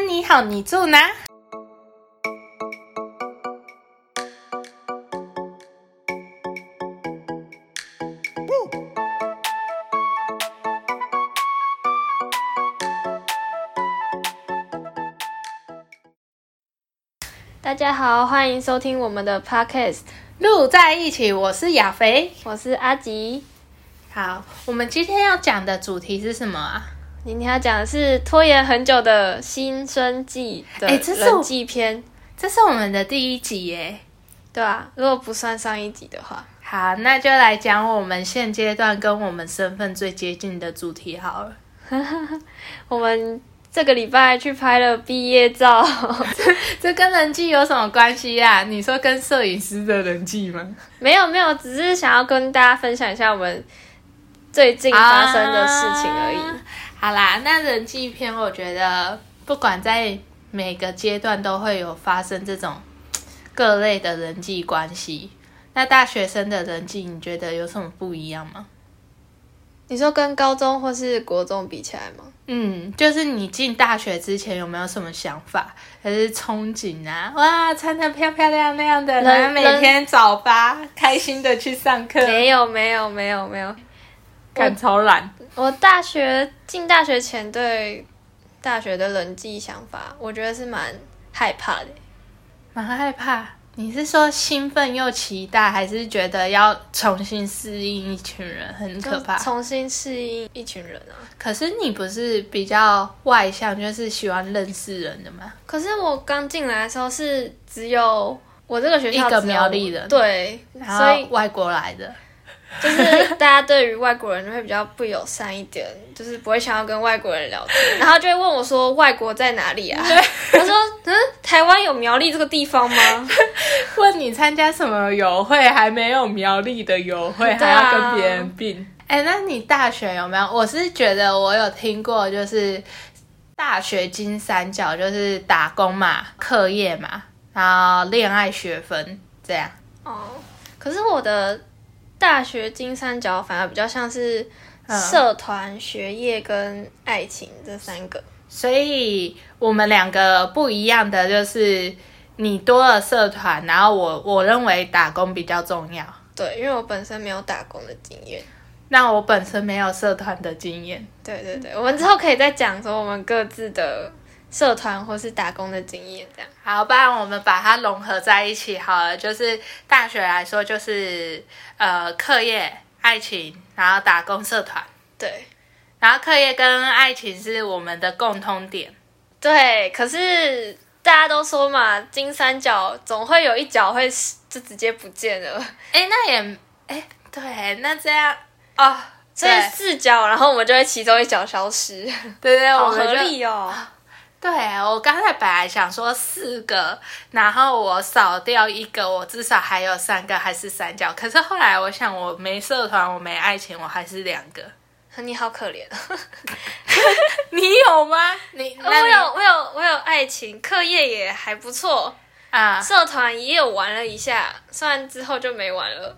安，你好，你住哪？大家好，欢迎收听我们的 podcast，录在一起，我是亚肥。我是阿吉。好，我们今天要讲的主题是什么啊？今天要讲的是拖延很久的新生季的人际篇，这是我们的第一集耶。对啊，如果不算上一集的话，好，那就来讲我们现阶段跟我们身份最接近的主题好了。我们这个礼拜去拍了毕业照，这跟人际有什么关系呀、你说跟摄影师的人际吗？没有没有，只是想要跟大家分享一下我们最近发生的事情而已。啊好啦，那人际篇，我觉得不管在每个阶段都会有发生这种各类的人际关系。那大学生的人际，你觉得有什么不一样吗？你说跟高中或是国中比起来吗？嗯，就是你进大学之前有没有什么想法，还是憧憬啊？哇，穿的漂漂亮亮的，人然后每天早八开心的去上课，没有没有没有没有，干超懒。我 大学进大学前对大学的人际想法，我觉得是蛮害怕的。蛮害怕。你是说兴奋又期待，还是觉得要重新适应一群人很可怕？重新适应一群人啊！可是你不是比较外向，就是喜欢认识人的吗？可是我刚进来的时候是只有我这个学校一个苗栗人对，然后外国来的，就是大家对于外国人就会比较不友善一点，就是不会想要跟外国人聊天，然后就会问我说外国在哪里啊？我说嗯，台湾有苗栗这个地方吗？问你参加什么游会，还没有苗栗的游会，还要跟别人 并。哎、那你大学有没有？我是觉得我有听过，就是大学金三角，就是打工嘛、课业嘛，然后恋爱学分这样。哦，可是我的大学金三角反而比较像是嗯社团、学业跟爱情这三个。所以我们两个不一样的就是，你多了社团，然后我我认为打工比较重要。对，因为我本身没有打工的经验。那我本身没有社团的经验，对对对，我们之后可以再讲说我们各自的社团或是打工的经验，这样。好，不然我们把它融合在一起好了。就是大学来说，就是呃课业、爱情，然后打工、社团，对然后课业跟爱情是我们的共通点。对，可是大家都说嘛，金三角总会有一角会就直接不见了，哎，那也哎对，那这样哦，所以四角，然后我们就会其中一角消失，对对，好合理哦。对，我刚才本来想说四个，然后我少掉一个，我至少还有三个还是三角。可是后来我想，我没社团，我没爱情，我还是两个。你好可怜，你有吗？你你我有我有我有爱情，课业也还不错，啊社团也有玩了一下，虽然之后就没玩了。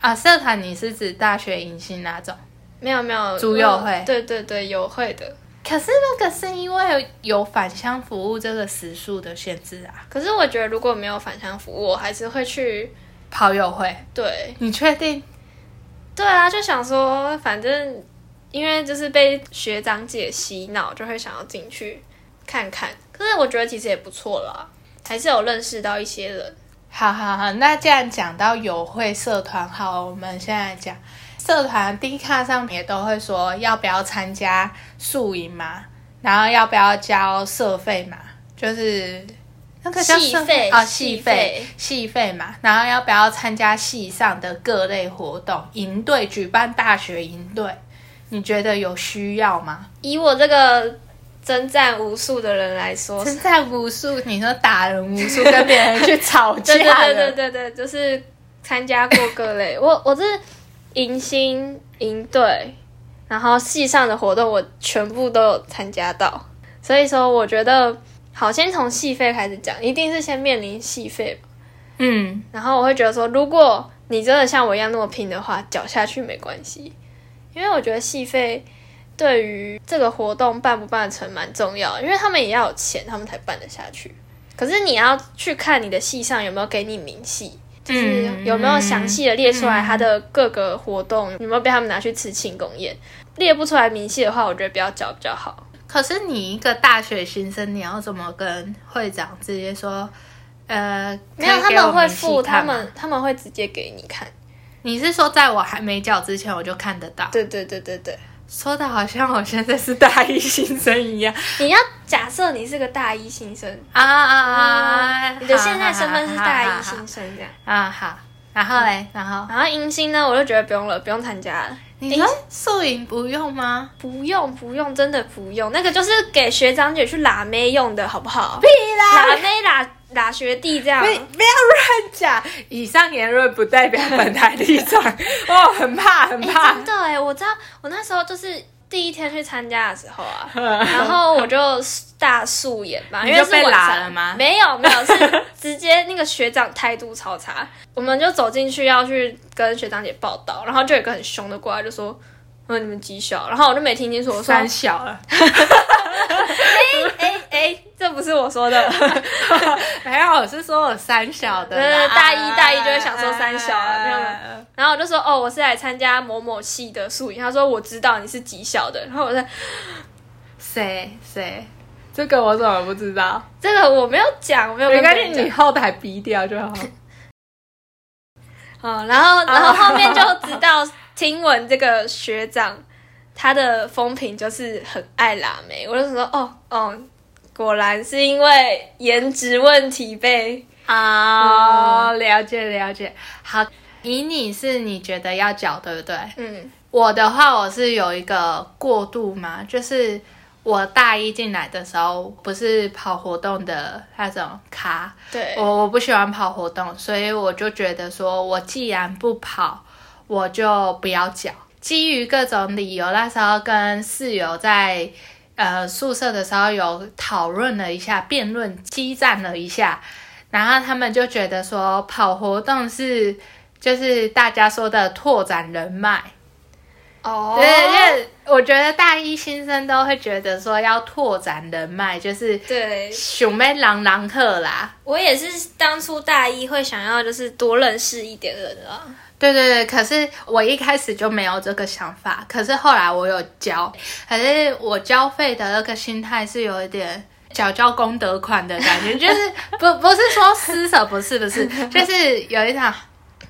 啊，社团你是指大学迎新那种？没有没有，组友会对对对，友会的。可是那个是因为有返乡服务这个时数的限制啊。可是我觉得如果没有返乡服务，我还是会去。跑友会，对你确定？对啊，就想说，反正因为就是被学长姐洗脑，就会想要进去看看。可是我觉得其实也不错啦，还是有认识到一些人。好好好，那既然讲到友会社团，好，我们现在讲社团 D 卡上面也都会说要不要参加宿营嘛，然后要不要交社费嘛，就是那个叫社系费哦，系系费系费嘛，然后要不要参加系上的各类活动，营队举办大学营队，你觉得有需要吗？以我这个征战无数的人来说，征战无数，你说打人无数，跟别人去吵架 对对对对对，就是参加过各类。我我是迎新迎队，然后系上的活动我全部都有参加到，所以说我觉得好，先从戏费开始讲，一定是先面临戏费吧。嗯，然后我会觉得说，如果你真的像我一样那么拼的话，缴下去没关系，因为我觉得戏费对于这个活动办不办成蛮重要，因为他们也要有钱，他们才办得下去。可是你要去看你的系上有没有给你明细，就是嗯有没有详细的列出来他的各个活动、有没有被他们拿去吃庆功宴。列不出来明细的话，我觉得不要交比较好。可是你一个大学新生，你要怎么跟会长直接说？呃，没有，他们会付，他们他们会直接给你看。你是说在我还没缴之前我就看得到？对对对对对，说的好像我现在是大一新生一样你要假设你是个大一新生，啊啊啊！你的现在身份是大一新生这样。啊，好。然后嘞，然后然后迎新呢，我就觉得不用了，不用参加了。你说宿营不用吗？不用不用，真的不用，那个就是给学长姐去拉妹用的，好不好？屁啦！拉妹拉拉学弟这样不。不要乱讲，以上言论不代表本台立场。哦，很怕，很哎、怕。真的哎，我知道，我那时候就是第一天去参加的时候啊，然后我就大素颜嘛，因为是被晚上拉了吗没有没有，是 直接那个学长态度超差，我们就走进去要去跟学长姐报道，然后就有一个很凶的过来就说。嗯，你们几小？然后我就没听清楚，我说三小了，哎哎哎，这不是我说的，没有，我是说我三小的。大一大一就会想说三小啊没有然后我就说哦，我是来参加某某系的宿营。他说我知道你是几小的，然后我说谁谁？这个我怎么不知道？这个我没有讲，我没有没关系，你后台逼掉就好。嗯，然后然后后面就知道听闻这个学长他的风评就是很爱拉妹，我就说哦哦，果然是因为颜值问题被哦，了解了解。好，以你是你觉得要缴对不对？嗯我的话，我是有一个过渡嘛，就是我大一进来的时候，不是跑活动的那种咖，对我我不喜欢跑活动，所以我就觉得说，我既然不跑，我就不要缴。基于各种理由，那时候跟室友在呃宿舍的时候有讨论了一下，辩论激战了一下，然后他们就觉得说，跑活动是就是大家说的拓展人脉。哦对，因为我觉得大一新生都会觉得说要拓展人脉，就是对，熊妹狼狼客啦。我也是当初大一会想要就是多认识一点人啊。对对对，可是我一开始就没有这个想法，可是后来我有交，可是我交费的那个心态是有一点缴交功德款的感觉，就是不不是说施舍，不是不是，就是有一场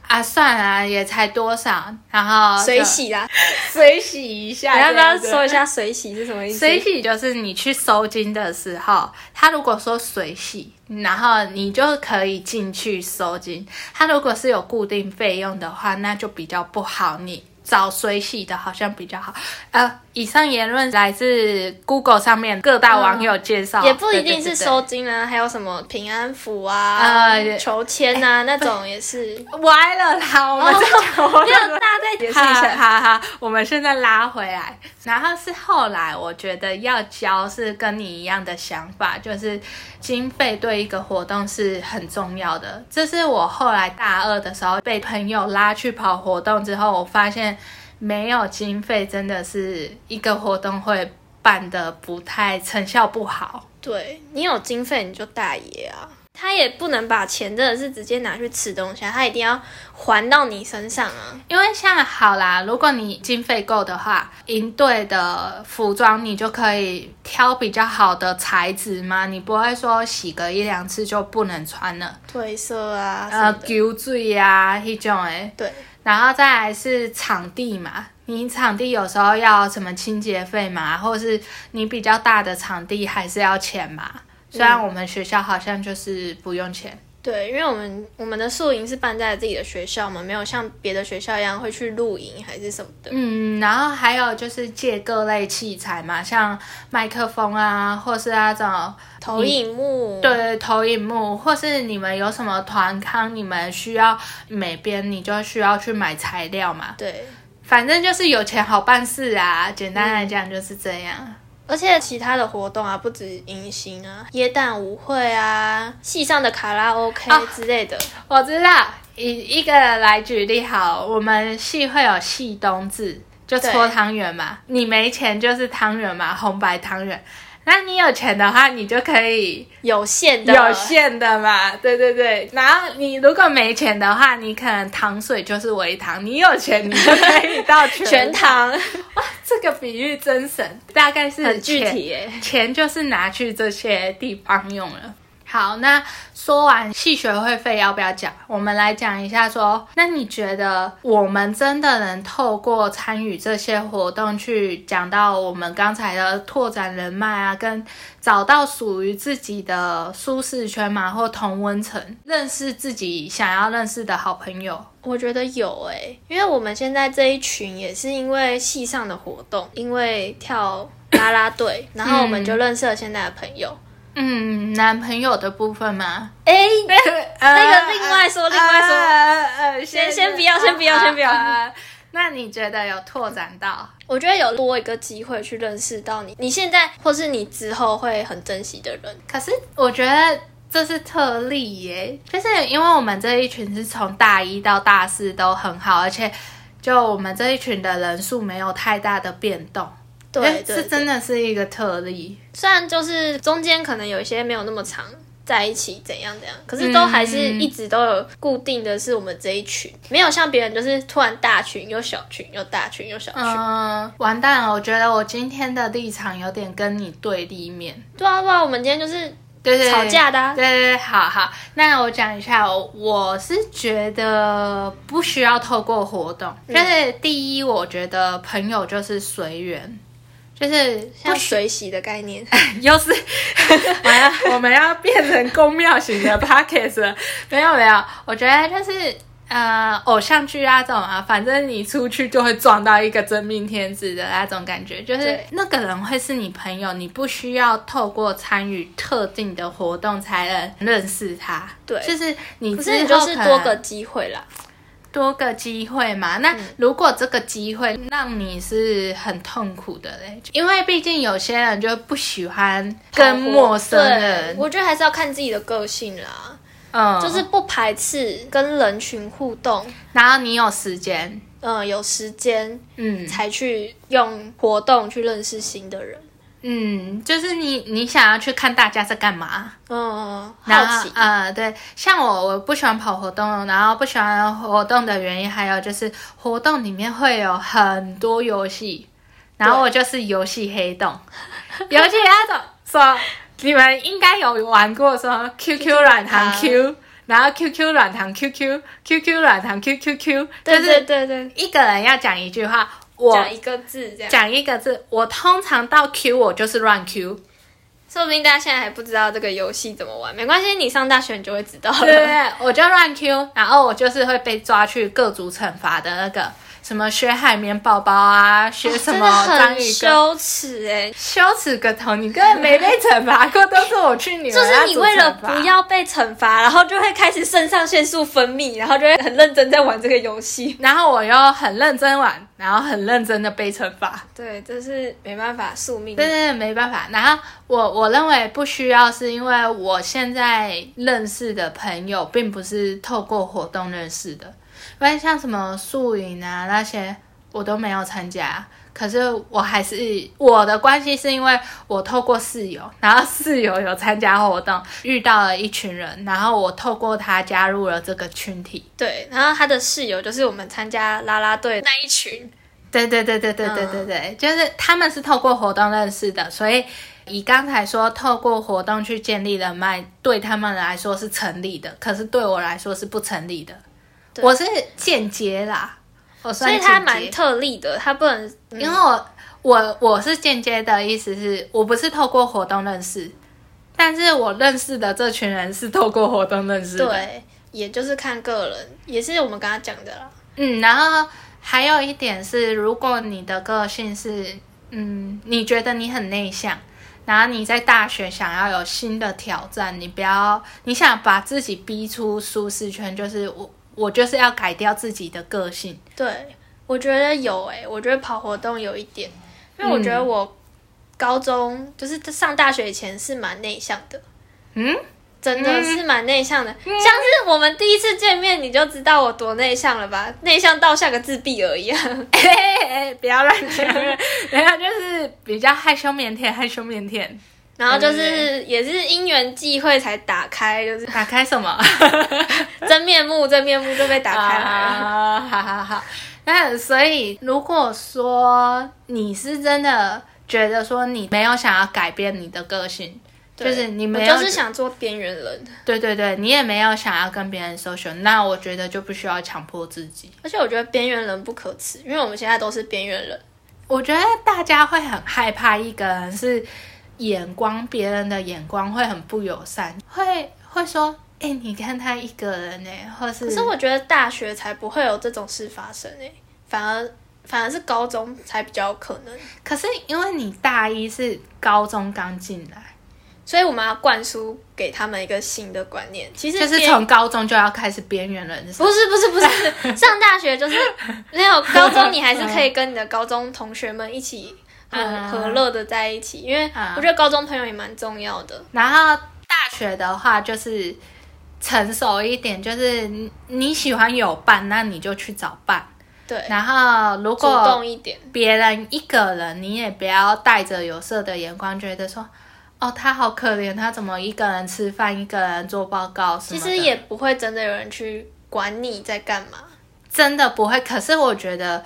啊算了，也才多少，然后水洗啦，水洗一下，你要不要说一下水洗是什么意思？水洗就是你去收金的时候，他如果说水洗，然后你就可以进去收金。他如果是有固定费用的话，那就比较不好。你找水洗的好像比较好。呃，以上言论来自 Google 上面各大网友介绍，也不一定是对对对收金啊，还有什么平安符啊、呃求签啊那种也是。歪了啦。我们在讲活动没有，大家再解释一好下。哈哈，我们现在拉回来，然后是后来我觉得要交是跟你一样的想法，就是经费对一个活动是很重要的。这是我后来大二的时候被朋友拉去跑活动之后，我发现没有经费真的是一个活动会办的不太成效不好。对你有经费你就大爷啊，他也不能把钱真的是直接拿去吃东西啊，他一定要还到你身上啊。因为像好啦，如果你经费够的话，营队的服装你就可以挑比较好的材质嘛，你不会说洗个一两次就不能穿了，褪色啊，呃，什么的丢水啊那种诶。对，然后再来是场地嘛，你场地有时候要什么清洁费嘛，或者是你比较大的场地还是要钱嘛。虽然我们学校好像就是不用钱，对，因为我们我们的宿营是办在自己的学校嘛，没有像别的学校一样会去露营还是什么的。嗯，然后还有就是借各类器材嘛，像麦克风啊，或是那种投影幕，对投影幕，或是你们有什么团康，你们需要每边，你就需要去买材料嘛。对，反正就是有钱好办事啊，简单来讲就是这样。而且其他的活动啊，不止迎新啊，耶诞舞会啊，系上的卡拉 OK 啊之类的。我知道，以一个来举例好，我们系会有系冬至就搓汤圆嘛。你没钱就是汤圆嘛，红白汤圆。那你有钱的话，你就可以有限的，有限的嘛，对对对。然后你如果没钱的话，你可能糖水就是微糖。你有钱，你就可以到全 糖。哇，这个比喻真神，大概是很具体耶。钱就是拿去这些地方用了。好，那说完系学会费要不要讲？我们来讲一下，说那你觉得我们真的能透过参与这些活动去讲到我们刚才的拓展人脉啊，跟找到属于自己的舒适圈嘛，或同温层，认识自己想要认识的好朋友？我觉得有诶，因为我们现在这一群也是因为系上的活动，因为跳啦啦队，然后我们就认识了现在的朋友。男朋友的部分吗？哎，那个另外说，另外说，先先不要，先不要，先不要。那你觉得有拓展到？我觉得有多一个机会去认识到你，你现在或是你之后会很珍惜的人。可是我觉得这是特例耶，就是因为我们这一群是从大一到大四都很好，而且就我们这一群的人数没有太大的变动。对，是真的是一个特例。虽然就是中间可能有一些没有那么长在一起，怎样怎样，可是都还是一直都有固定的是我们这一群，没有像别人就是突然大群又小群又大群又小群。嗯，完蛋了！我觉得我今天的立场有点跟你对立面。对啊，对啊，我们今天就是对对吵架的。对对对，好好。那我讲一下，我是觉得不需要透过活动，就是第一，我觉得朋友就是随缘。就是像水洗的概念，又是完了，我们要变成宫庙型的 pockets 了。没有没有，我觉得就是呃偶像剧啊这种啊，反正你出去就会撞到一个真命天子的那种感觉，就是那个人会是你朋友，你不需要透过参与特定的活动才能认识他。对，就是你不是就是多个机会啦。多个机会嘛？那如果这个机会让你是很痛苦的嘞，因为毕竟有些人就不喜欢跟陌生人。我觉得还是要看自己的个性啦。嗯，就是不排斥跟人群互动，然后你有时间，嗯，有时间，嗯，才去用活动去认识新的人。嗯，就是你，你想要去看大家在干嘛？嗯，好奇啊，对，像我，我不喜欢跑活动，然后不喜欢活动的原因，还有就是活动里面会有很多游戏，然后我就是游戏黑洞，游戏黑洞说你们应该有玩过说 QQ 软糖 Q，然后 QQ 软糖 QQ，QQ 软糖 QQQ，对对对对，一个人要讲一句话。讲一个字，这样讲一个字。我通常到 Q 我就是乱 Q，说不定大家现在还不知道这个游戏怎么玩，没关系，你上大学你就会知道了。对对，我就乱 Q，然后我就是会被抓去各组惩罚的那个。什么学海绵宝宝啊，学什么章鱼羞耻哎，羞耻个头！你根本没被惩罚过，都是我去你就是你为了不要被惩罚，然后就会开始肾上腺素分泌，然后就会很认真在玩这个游戏，然后我又很认真玩，然后很认真的被惩罚。对，这是没办法宿命。对对对，没办法。然后我我认为不需要，是因为我现在认识的朋友，并不是透过活动认识的。因为像什么宿营啊那些我都没有参加，可是我还是我的关系是因为我透过室友，然后室友有参加活动，遇到了一群人，然后我透过他加入了这个群体。对，然后他的室友就是我们参加啦啦队那一群。对对对对对对对对，就是他们是透过活动认识的，所以以刚才说透过活动去建立人脉，对他们来说是成立的，可是对我来说是不成立的。我是间接啦，所以他蛮特例的，他不能，因为我我我是间接的意思是我不是透过活动认识，但是我认识的这群人是透过活动认识的，对，也就是看个人，也是我们刚刚讲的啦。嗯，然后还有一点是，如果你的个性是，嗯，你觉得你很内向，然后你在大学想要有新的挑战，你不要，你想把自己逼出舒适圈，就是我。我就是要改掉自己的个性。对，我觉得有诶，我觉得跑活动有一点，因为我觉得我高中就是上大学以前是蛮内向的。嗯，真的是蛮内向的，像是我们第一次见面你就知道我多内向了吧？内向到像个自闭儿一样。哎，不要乱讲，人家，就是比较害羞腼腆，害羞腼腆。然后就是也是因缘际会才打开，就是打开什么 真面目，真面目就被打开了。啊，好好好。那所以如果说你是真的觉得说你没有想要改变你的个性，就是你没有就是想做边缘人，对对对，你也没有想要跟别人 social，那我觉得就不需要强迫自己。而且我觉得边缘人不可耻，因为我们现在都是边缘人。我觉得大家会很害怕一个人是眼光，别人的眼光会很不友善，会会说，哎、你看他一个人呢，或是可是我觉得大学才不会有这种事发生诶、反而反而是高中才比较有可能。可是因为你大一是高中刚进来，所以我们要灌输给他们一个新的观念，其实就是从高中就要开始边缘人生。不是不是不是。上大学就是没有高中，你还是可以 跟你的高中同学们一起很嗯和乐的在一起，因为嗯我觉得高中朋友也蛮重要的。然后大学的话就是成熟一点，就是你你喜欢有伴，那你就去找伴。对，然后如主动果一点。别人一个人，你也不要带着有色的眼光，觉得说。哦，他好可怜，他怎么一个人吃饭，一个人做报告什么？其实也不会真的有人去管你在干嘛。真的不会。可是我觉得，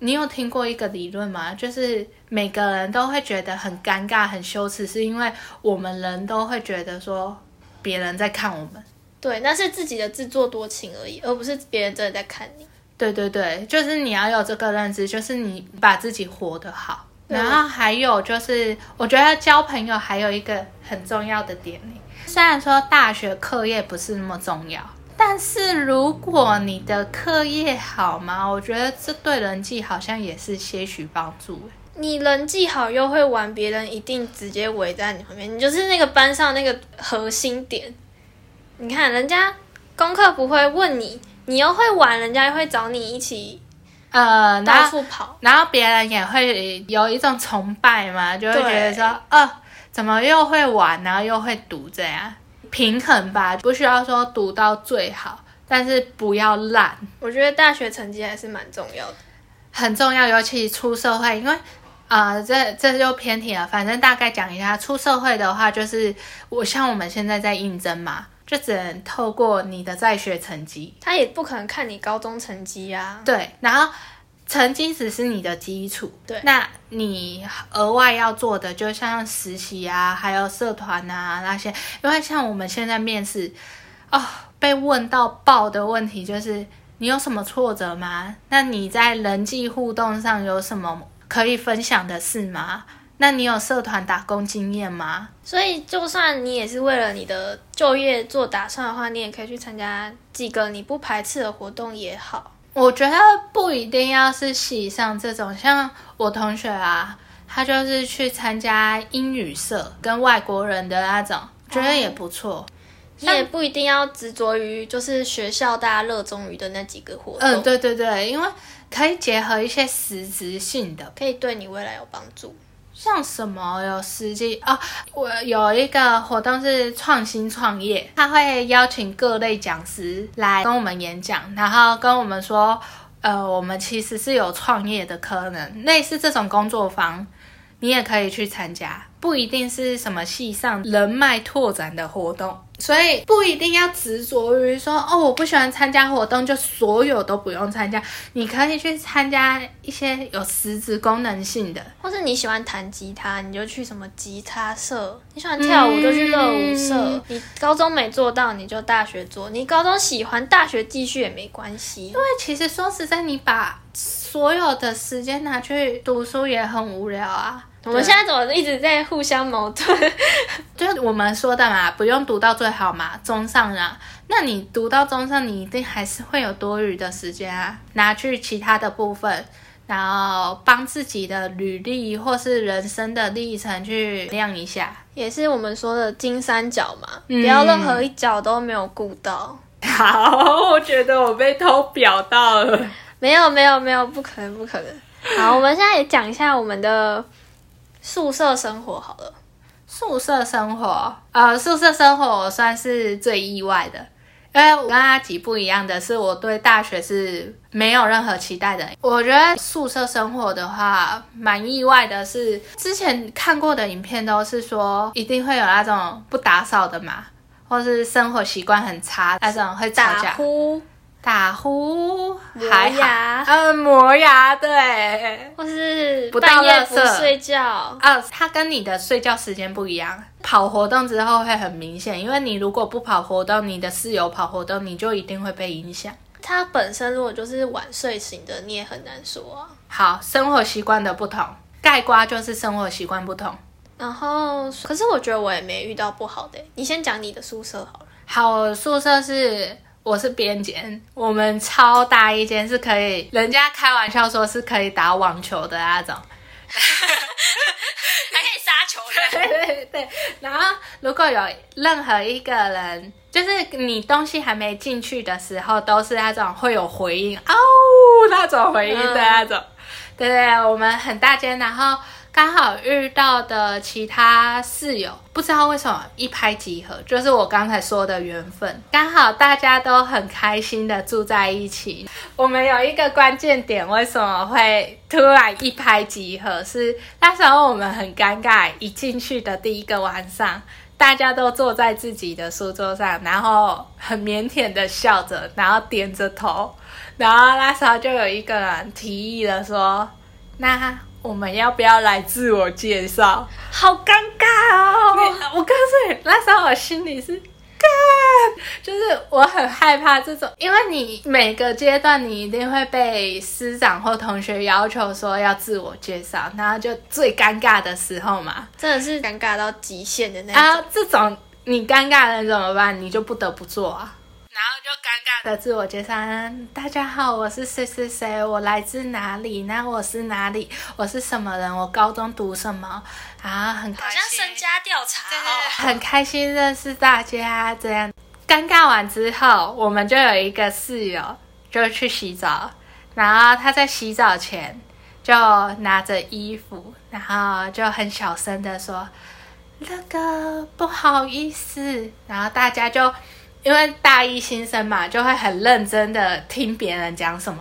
你有听过一个理论吗？就是每个人都会觉得很尴尬、很羞耻，是因为我们人都会觉得说别人在看我们。对，那是自己的自作多情而已，而不是别人真的在看你。对对对，就是你要有这个认知，就是你把自己活得好。然后还有就是，我觉得交朋友还有一个很重要的点，虽然说大学课业不是那么重要，但是如果你的课业好嘛，我觉得这对人际好像也是些许帮助。你人际好又会玩，别人一定直接围在你旁边，你就是那个班上那个核心点。你看人家功课不会问你，你又会玩，人家会找你一起呃，到处跑。然后别人也会有一种崇拜嘛，就会觉得对说，哦，怎么又会玩，然后又会读这样，平衡吧，不需要说读到最好，但是不要烂，我觉得大学成绩还是蛮重要的。很重要，尤其出社会，因为。啊、这这就偏题了。反正大概讲一下，出社会的话，就是我像我们现在在应征嘛，就只能透过你的在学成绩，他也不可能看你高中成绩啊。对，然后成绩只是你的基础，对那你额外要做的，就像实习啊，还有社团啊那些，因为像我们现在面试，哦，被问到爆的问题就是你有什么挫折吗？那你在人际互动上有什么可以分享的事吗？那你有社团打工经验吗？所以，就算你也是为了你的就业做打算的话，你也可以去参加几个你不排斥的活动也好。我觉得不一定要是系上这种，像我同学啊，他就是去参加英语社跟外国人的那种，觉得也不错。你也不一定要执着于就是学校大家热衷于的那几个活动，嗯，对对对，因为可以结合一些实质性的，可以对你未来有帮助。像什么有实际哦，我有一个活动是创新创业，他会邀请各类讲师来跟我们演讲，然后跟我们说，呃，我们其实是有创业的可能，类似这种工作坊，你也可以去参加，不一定是什么系上人脉拓展的活动。所以不一定要执着于说哦，我不喜欢参加活动，就所有都不用参加。你可以去参加一些有实质功能性的，或是你喜欢弹吉他，你就去什么吉他社；你喜欢跳舞就去乐舞社。嗯你高中没做到，你就大学做；你高中喜欢，大学继续也没关系。因为其实说实在，你把所有的时间拿去读书也很无聊啊。我们现在怎么一直在互相矛盾？就是我们说的嘛，不用读到最好嘛，中上啊。那你读到中上，你一定还是会有多余的时间啊，拿去其他的部分，然后帮自己的履历或是人生的历程去亮一下。也是我们说的金三角嘛，嗯不要任何一角都没有顾到。好，我觉得我被偷表到了。没有没有没有，不可能不可能。好，我们现在也讲一下我们的宿舍生活好了。宿舍生活，呃，宿舍生活我算是最意外的，因为我跟阿吉不一样的是，我对大学是没有任何期待的。我觉得宿舍生活的话，蛮意外的是，之前看过的影片都是说一定会有那种不打扫的嘛，或是生活习惯很差那种会吵打架。呼，打呼磨牙呃，磨牙对。或是不到半夜不睡觉，啊，它跟你的睡觉时间不一样。跑活动之后会很明显，因为你如果不跑活动，你的室友跑活动，你就一定会被影响。他本身如果就是晚睡型的，你也很难说啊。好，生活习惯的不同，盖瓜就是生活习惯不同。然后，可是我觉得我也没遇到不好的欸。你先讲你的宿舍好了。好，宿舍是我是边间，我们超大一间，是可以，人家开玩笑说是可以打网球的那种。还可以杀球 对对对，然后如果有任何一个人，就是你东西还没进去的时候，都是那种会有回音哦那种回音的那种。对对，我们很大间，然后刚好遇到的其他室友，不知道为什么一拍即合，就是我刚才说的缘分，刚好大家都很开心的住在一起。我们有一个关键点，为什么会突然一拍即合？是那时候我们很尴尬，一进去的第一个晚上。大家都坐在自己的书桌上，然后很腼腆的笑着，然后点着头，然后那时候就有一个人提议了说：“那我们要不要来自我介绍？”好尴尬哦。我告诉你，那时候我心里是干，就是我很害怕这种，因为你每个阶段你一定会被师长或同学要求说要自我介绍，然后就最尴尬的时候嘛，真的是尴尬到极限的那种。啊，这种你尴尬了怎么办？你就不得不做啊。然后就尴尬的自我介绍，嗯大家好，我是谁谁谁，我来自哪里？那我是哪里？我是什么人？我高中读什么？啊，很开心，家调查对对对很开心认识大家。这样尴尬完之后，我们就有一个室友就去洗澡，然后他在洗澡前就拿着衣服，然后就很小声的说：“那个不好意思。”然后大家就因为大一新生嘛，就会很认真的听别人讲什么，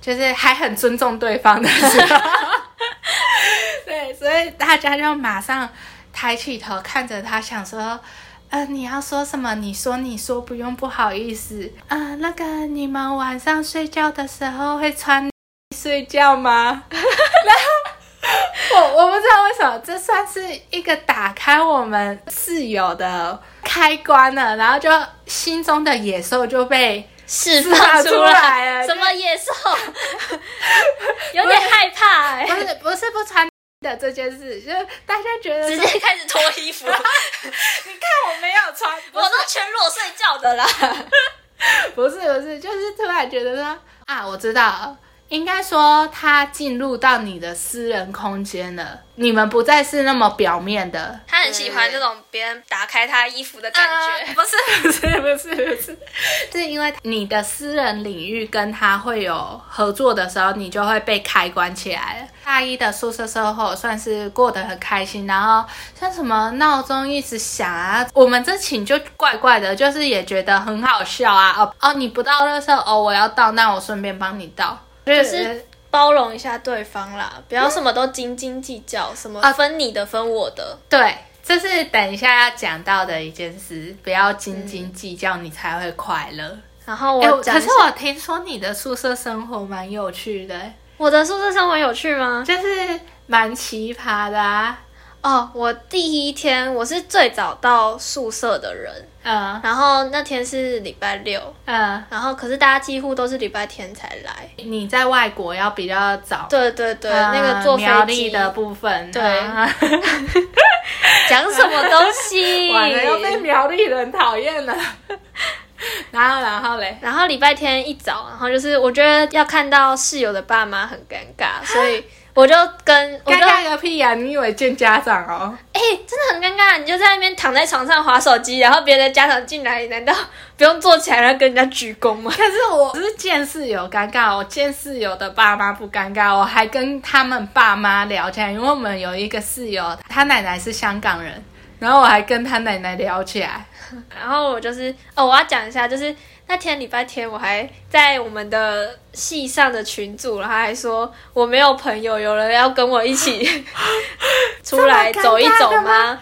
就是还很尊重对方的时候。对，所以大家就马上抬起头看着他，想说。呃，你要说什么？你说，你说，不用不好意思。啊、那个，你们晚上睡觉的时候会穿睡觉吗？我我不知道为什么，这算是一个打开我们室友的开关了，然后就心中的野兽就被释放出来。了 什么野兽？有点害怕哎、不是不是不穿的这件事，就是大家觉得直接开始脱衣服，你看我没有穿，我都全裸睡觉的啦。不是不是，就是突然觉得说啊，我知道了，应该说他进入到你的私人空间了，你们不再是那么表面的。他很喜欢这种别人打开他衣服的感觉。呃不是不是不是不是，是 因为你的私人领域跟他会有合作的时候，你就会被开关起来了。大一的宿舍生活算是过得很开心，然后像什么闹钟一直响啊，我们这寝就怪怪的，就是也觉得很好笑啊。哦哦，你不倒垃圾哦，我要倒，那我顺便帮你倒，就就是包容一下对方啦，不要什么都斤斤计较，什么啊分你的分我的。对，这是等一下要讲到的一件事，不要斤斤计较，你才会快乐。然后哎、我可是我听说你的宿舍生活蛮有趣的、我的宿舍生活有趣吗？就是蛮奇葩的啊。哦，我第一天我是最早到宿舍的人，嗯。然后那天是礼拜六，嗯，然后可是大家几乎都是礼拜天才来。你在外国要比较早。对对对，嗯那个坐苗飞机。栗的部分，对。啊。讲什么东西？完了要被苗栗人讨厌了。然后，然后嘞，然后礼拜天一早，然后就是我觉得要看到室友的爸妈很尴尬，所以我就跟我尴尬个屁呀、你以为见家长哦？哎、真的很尴尬，你就在那边躺在床上划手机，然后别的家长进来，难道不用坐起来然后跟人家鞠躬吗？可是我只是见室友尴尬，我见室友的爸妈不尴尬，我还跟他们爸妈聊起来，因为我们有一个室友，他奶奶是香港人，然后我还跟他奶奶聊起来。然后我就是哦，我要讲一下，就是那天礼拜天，我还在我们的系上的群组，然后还说我没有朋友，有人要跟我一起 出来走一走吗？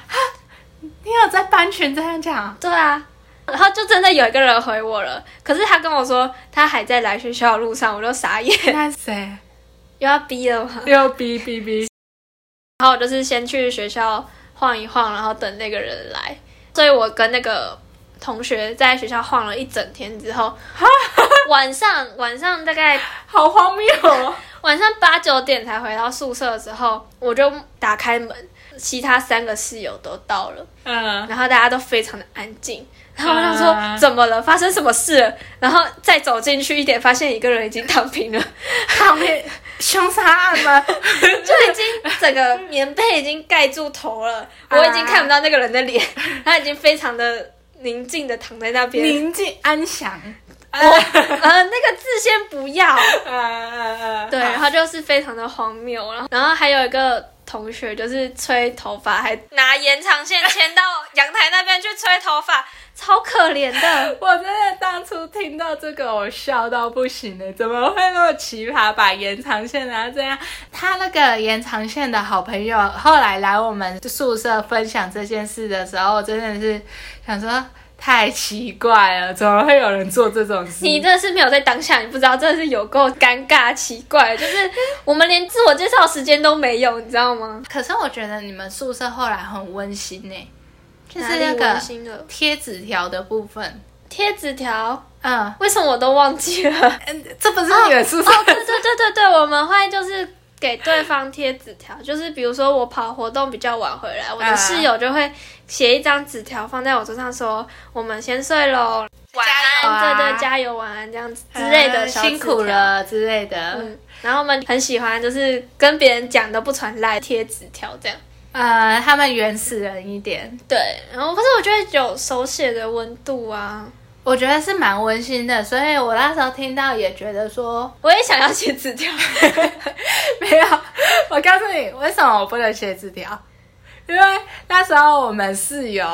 你有在班群这样讲？对啊，然后就真的有一个人回我了，可是他跟我说他还在来学校的路上，我就傻眼，那谁？又要逼了吗？又逼逼逼！然后我就是先去学校晃一晃，然后等那个人来。所以我跟那个同学在学校晃了一整天之后，晚上晚上大概好荒谬哦，晚上八九点才回到宿舍的时候，我就打开门，其他三个室友都到了，嗯，然后大家都非常的安静。然后我想说啊怎么了？发生什么事了？然后再走进去一点，发现一个人已经躺平了，躺平凶杀案吗？就已经整个棉被已经盖住头了，我已经看不到那个人的脸，他已经非常的宁静的躺在那边。宁静安详。我呃那个字先不要，对，然后就是非常的荒谬，然后然后还有一个同学就是吹头发，还拿延长线牵到阳台那边去吹头发，超可怜的。我真的当初听到这个，我笑到不行了，怎么会那么奇葩？把延长线拿这样，他那个延长线的好朋友后来来我们宿舍分享这件事的时候，真的是想说太奇怪了，怎么会有人做这种事？你真的是没有在当下，你不知道，真的是有够尴尬奇怪，就是我们连自我介绍时间都没有，你知道吗？可是我觉得你们宿舍后来很温馨呢，就是那个贴纸条的部分。贴纸条，嗯，为什么我都忘记了？嗯这不是你们宿舍、哦，对对对对对，我们会就是给对方贴纸条，就是比如说我跑活动比较晚回来，我的嗯室友就会写一张纸条放在我桌上说，我们先睡喽，晚安，对对，加油，晚安这样子之类的辛苦。了之类的。嗯，然后我们很喜欢，就是跟别人讲都不传来贴纸条这样。呃，他们原始人一点，对，然后可是我觉得有手写的温度啊，我觉得是蛮温馨的，所以我那时候听到也觉得说，我也想要写纸条。没有，我告诉你为什么我不能写字条，因为那时候我们室友，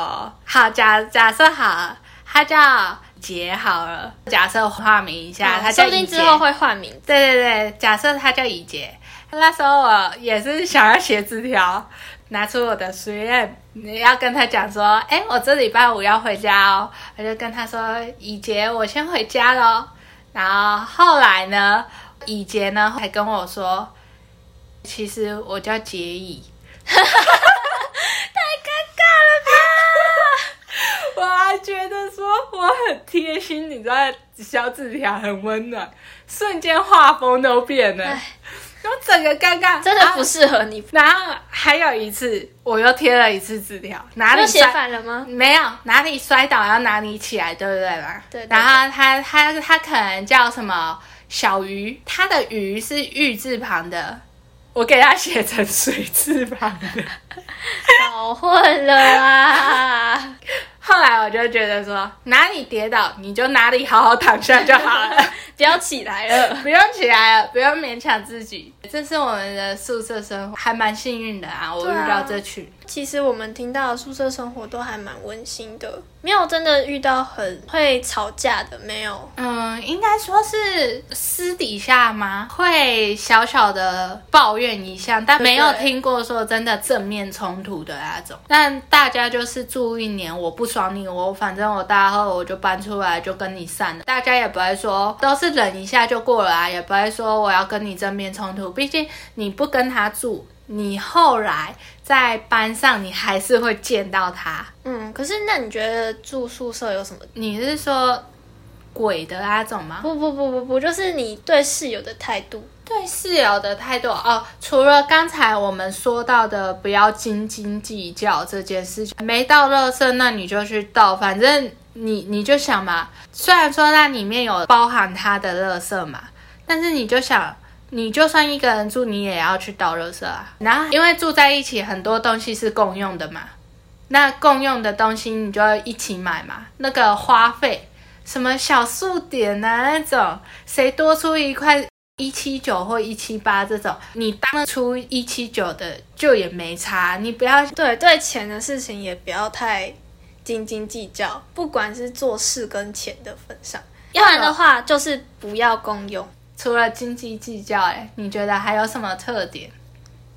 好假假设好，他叫杰好了，假设化名一下，他叫说不定之后会换名字。对对对，假设他叫乙杰，那时候我也是想要写字条，拿出我的书页，你要跟他讲说，哎，我这礼拜五要回家哦，我就跟他说，以杰，我先回家喽。然后后来呢，以杰呢还跟我说，其实我叫杰乙。我还觉得说我很贴心，你知道，小纸条很温暖，瞬间画风都变了，我整个尴尬，真的不适合你，然后还有一次，我又贴了一次纸条，哪里又写摔反了吗？没有哪里摔倒要哪里起来，对不对嘛？对对然后他他他可能叫什么小鱼，他的鱼是玉字旁的，我给他写成水字旁的。搞混了啦！后来我就觉得说，哪里跌倒你就哪里好好躺下就好了。不要起来了。不用起来了，不用勉强自己。这是我们的宿舍生活，还蛮幸运的啊！我遇到这群，其实我们听到的宿舍生活都还蛮温馨的，没有真的遇到很会吵架的，没有。嗯，应该说是私底下吗？会小小的抱怨一下，但没有对听过说真的正面冲突的那种。但大家就是住一年，我不爽你，我反正我大后我就搬出来就跟你散了。大家也不会说都是忍一下就过了啊，也不会说我要跟你正面冲突。毕竟你不跟他住，你后来在班上你还是会见到他。嗯，可是那你觉得住宿舍有什么？你是说鬼的那种吗？不不不不不，就是你对室友的态度。对室友的态度哦，除了刚才我们说到的不要斤斤计较这件事情，没到垃圾那你就去倒，反正你你就想嘛，虽然说那里面有包含他的垃圾嘛，但是你就想。你就算一个人住，你也要去倒垃圾啊。然后因为住在一起，很多东西是共用的嘛，那共用的东西你就要一起买嘛。那个花费，什么小数点啊那种，谁多出一块一七九或一七八这种，你当得出一七九的就也没差，你不要对对钱的事情也不要太斤斤计较，不管是做事跟钱的份上，要不然的话就是不要共用。除了斤斤计较，哎，你觉得还有什么特点？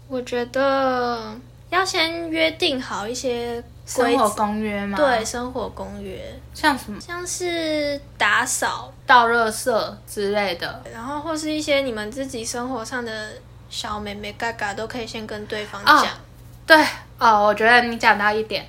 我觉得要先约定好一些生活公约吗？对，生活公约，像什么？像是打扫、倒垃圾之类的，然后或是一些你们自己生活上的小妹妹嘎嘎都可以先跟对方讲。对哦，我觉得你讲到一点，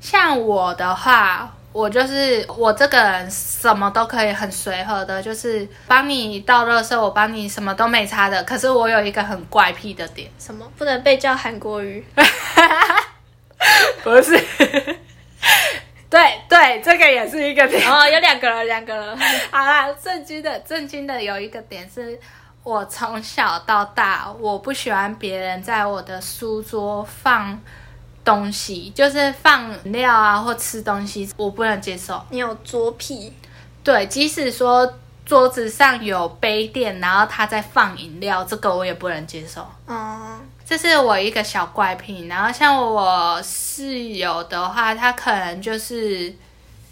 像我的话。我就是我这个人，什么都可以很随和的，就是帮你倒热圾，我帮你什么都没差的。可是我有一个很怪癖的点，什么不能被叫韩国语？不是，对对，这个也是一个点哦，有两个了，两个了。好啦，震惊的，震惊的有一个点是，我从小到大，我不喜欢别人在我的书桌放。东西就是放料啊，或吃东西，我不能接受。你有桌癖？对，即使说桌子上有杯垫，然后他在放饮料，这个我也不能接受。嗯，这是我一个小怪癖。然后像我室友的话，他可能就是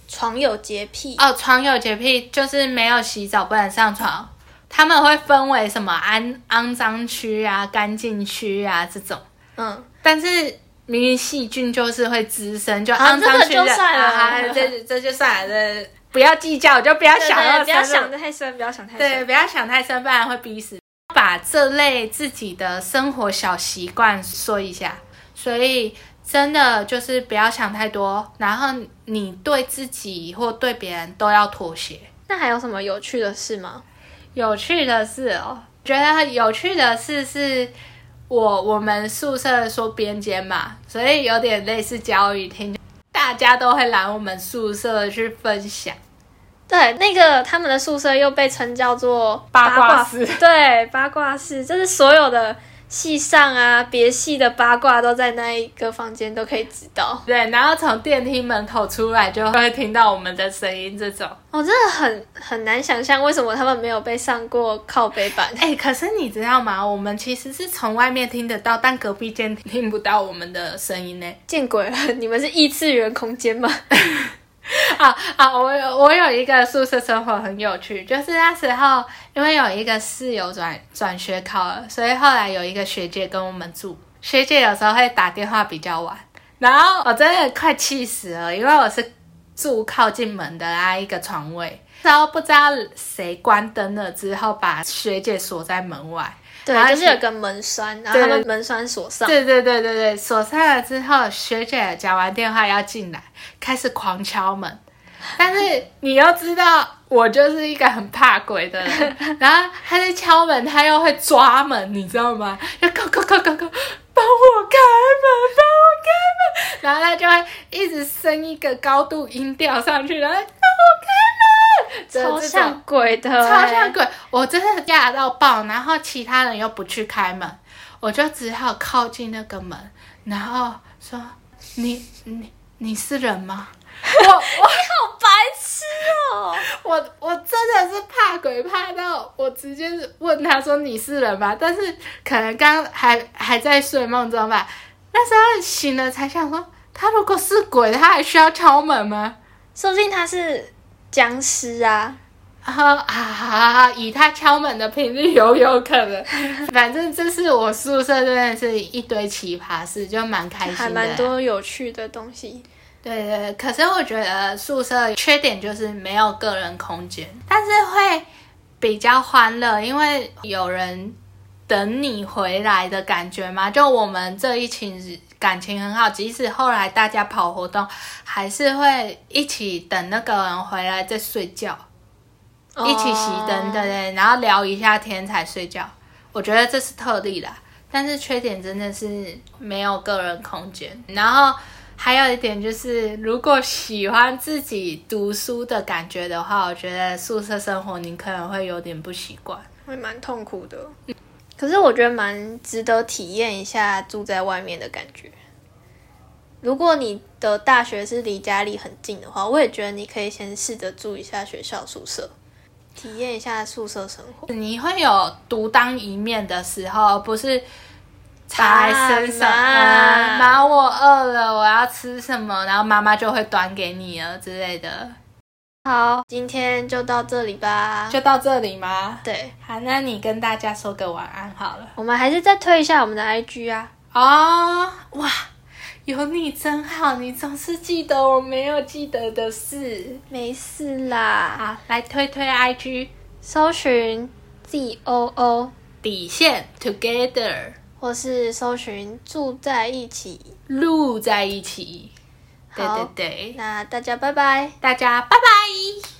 床有洁癖哦，床有洁癖就是没有洗澡不能上床。他们会分为什么肮肮脏区啊、干净区啊这种。嗯，但是。明明细菌就是会滋生，就肮脏去了啊，这这就算了，这不要计较，就不要想，不要想的太深，不要想太深，对，不要想太深，不然会逼死。把这类自己的生活小习惯说一下，所以真的就是不要想太多，然后你对自己或对别人都要妥协。那还有什么有趣的事吗？有趣的事哦，觉得有趣的事是。我我们宿舍说边间嘛，所以有点类似教育厅，大家都会来我们宿舍去分享。对，那个他们的宿舍又被称叫做八卦室，对，八卦室，就是所有的。系上啊，别系的八卦都在那一个房间都可以知道。对，然后从电梯门口出来就会听到我们的声音，这种我真的很很难想象为什么他们没有被上过靠背板。哎，可是你知道吗？我们其实是从外面听得到，但隔壁间听不到我们的声音呢。见鬼了，你们是异次元空间吗？啊啊！我有我有一个宿舍生活很有趣，就是那时候因为有一个室友转转学考了，所以后来有一个学姐跟我们住。学姐有时候会打电话比较晚，然后我真的快气死了，因为我是住靠近门的那一个床位，然后不知道谁关灯了之后把学姐锁在门外。对，就是有个门栓，然后他们门栓锁上。对对对对对，锁上了之后，学姐讲完电话要进来，开始狂敲门。但是你要知道，我就是一个很怕鬼的人。然后他在敲门，他又会抓门，你知道吗？要扣扣扣扣扣，帮我开门，帮我开门。然后他就会一直升一个高度音调上去，然后帮我开门，超像鬼的，超像鬼。我真的吓到爆，然后其他人又不去开门，我就只好靠近那个门，然后说：“你你你是人吗？”我我！我我真的是怕鬼怕到我直接问他说你是人吗？但是可能刚还还在睡梦中吧，那时候醒了才想说，他如果是鬼，他还需要敲门吗？说不定他是僵尸啊！然后啊，以他敲门的频率有有可能。反正这是我宿舍真的是一堆奇葩事，就蛮开心的，还蛮多有趣的东西。对对，可是我觉得宿舍缺点就是没有个人空间，但是会比较欢乐，因为有人等你回来的感觉嘛。就我们这一群感情很好，即使后来大家跑活动，还是会一起等那个人回来再睡觉，一起熄灯，对对，然后聊一下天才睡觉。我觉得这是特例啦，但是缺点真的是没有个人空间，然后。还有一点就是，如果喜欢自己读书的感觉的话，我觉得宿舍生活你可能会有点不习惯，会蛮痛苦的。可是我觉得蛮值得体验一下住在外面的感觉。如果你的大学是离家里很近的话，我也觉得你可以先试着住一下学校宿舍。体验一下宿舍生活。你会有独当一面的时候，不是茶来伸手，妈我饿了，我要吃什么，然后妈妈就会端给你了之类的。好，今天就到这里吧。就到这里吗？对，好，那你跟大家说个晚安好了。我们还是再推一下我们的 IG 啊。哦，哇，有你真好，你总是记得我没有记得的事。没事啦，好，来推推 IG 搜寻 Z O O，底线 Together 或是搜寻住在一起。录在一起。对好对对，那大家拜拜。大家拜拜。